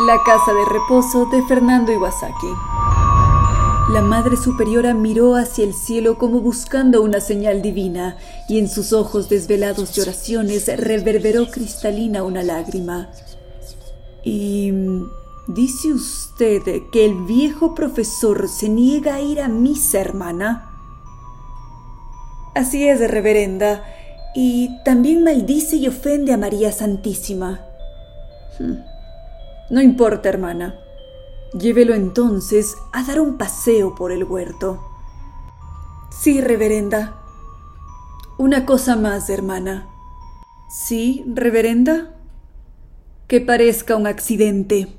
La casa de reposo de Fernando Iwasaki. La Madre Superiora miró hacia el cielo como buscando una señal divina, y en sus ojos desvelados de oraciones reverberó cristalina una lágrima. ¿Y dice usted que el viejo profesor se niega a ir a misa, hermana? Así es, reverenda, y también maldice y ofende a María Santísima. Hmm. No importa, hermana. Llévelo entonces a dar un paseo por el huerto. Sí, reverenda. Una cosa más, hermana. ¿Sí, reverenda? Que parezca un accidente.